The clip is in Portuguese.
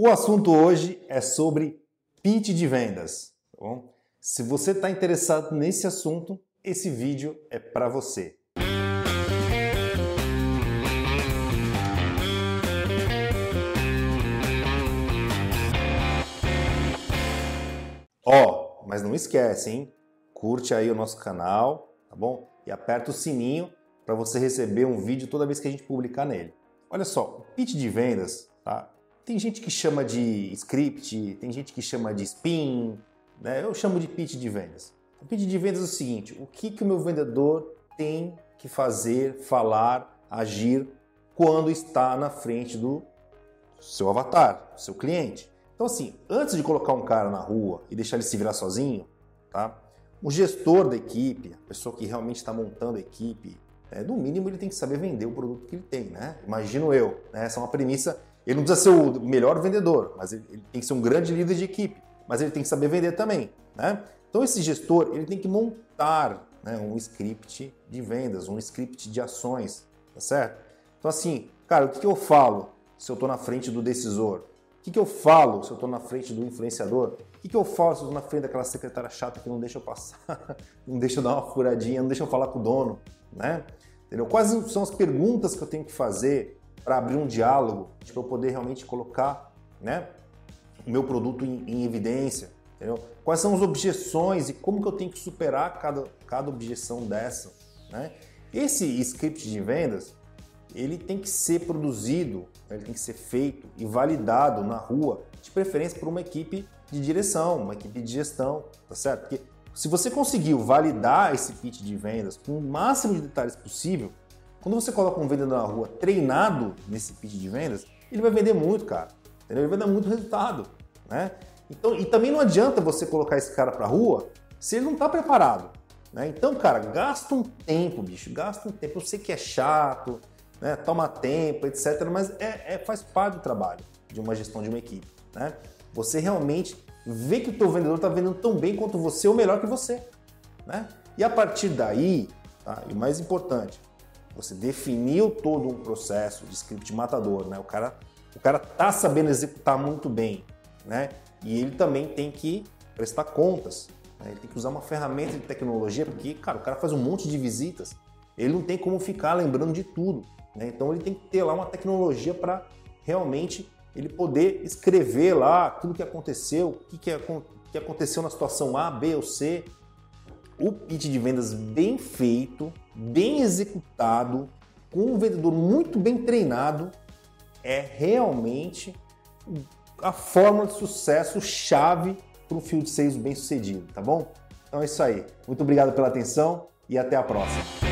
O assunto hoje é sobre pitch de vendas. Tá bom? Se você está interessado nesse assunto, esse vídeo é para você. Ó, oh, mas não esquece, hein? Curte aí o nosso canal, tá bom? E aperta o sininho para você receber um vídeo toda vez que a gente publicar nele. Olha só, o pitch de vendas, tá? Tem gente que chama de script, tem gente que chama de spin, né? Eu chamo de pitch de vendas. O pitch de vendas é o seguinte: o que, que o meu vendedor tem que fazer, falar, agir quando está na frente do seu avatar, seu cliente. Então, assim, antes de colocar um cara na rua e deixar ele se virar sozinho, tá? O gestor da equipe, a pessoa que realmente está montando a equipe, é, no mínimo ele tem que saber vender o produto que ele tem, né? Imagino eu. Né? Essa é uma premissa ele não precisa ser o melhor vendedor, mas ele, ele tem que ser um grande líder de equipe, mas ele tem que saber vender também. Né? Então esse gestor ele tem que montar né, um script de vendas, um script de ações, tá certo? Então assim, cara, o que, que eu falo se eu estou na frente do decisor? O que, que eu falo se eu estou na frente do influenciador? O que, que eu falo se eu estou na frente daquela secretária chata que não deixa eu passar, não deixa eu dar uma furadinha, não deixa eu falar com o dono, né? Entendeu? Quais são as perguntas que eu tenho que fazer para abrir um diálogo, para eu poder realmente colocar né, o meu produto em, em evidência. Entendeu? Quais são as objeções e como que eu tenho que superar cada, cada objeção dessa. Né? Esse script de vendas, ele tem que ser produzido, ele tem que ser feito e validado na rua, de preferência por uma equipe de direção, uma equipe de gestão, tá certo? Porque se você conseguiu validar esse pitch de vendas com o máximo de detalhes possível, quando você coloca um vendedor na rua treinado nesse pitch de vendas, ele vai vender muito, cara. Entendeu? Ele vai dar muito resultado, né? Então, e também não adianta você colocar esse cara para rua se ele não está preparado. Né? Então, cara, gasta um tempo, bicho, gasta um tempo. Eu sei que é chato, né? toma tempo, etc. Mas é, é, faz parte do trabalho de uma gestão de uma equipe. Né? Você realmente vê que o teu vendedor está vendendo tão bem quanto você ou melhor que você. Né? E a partir daí, tá? e o mais importante, você definiu todo um processo de script matador, né? O cara, o cara tá sabendo executar muito bem, né? E ele também tem que prestar contas. Né? Ele tem que usar uma ferramenta de tecnologia, porque, cara, o cara faz um monte de visitas. Ele não tem como ficar lembrando de tudo. Né? Então ele tem que ter lá uma tecnologia para realmente ele poder escrever lá tudo que aconteceu, o que, que, que aconteceu na situação A, B ou C, o pitch de vendas bem feito, bem executado, com um vendedor muito bem treinado, é realmente a fórmula de sucesso chave para um field sales bem sucedido, tá bom? Então é isso aí. Muito obrigado pela atenção e até a próxima.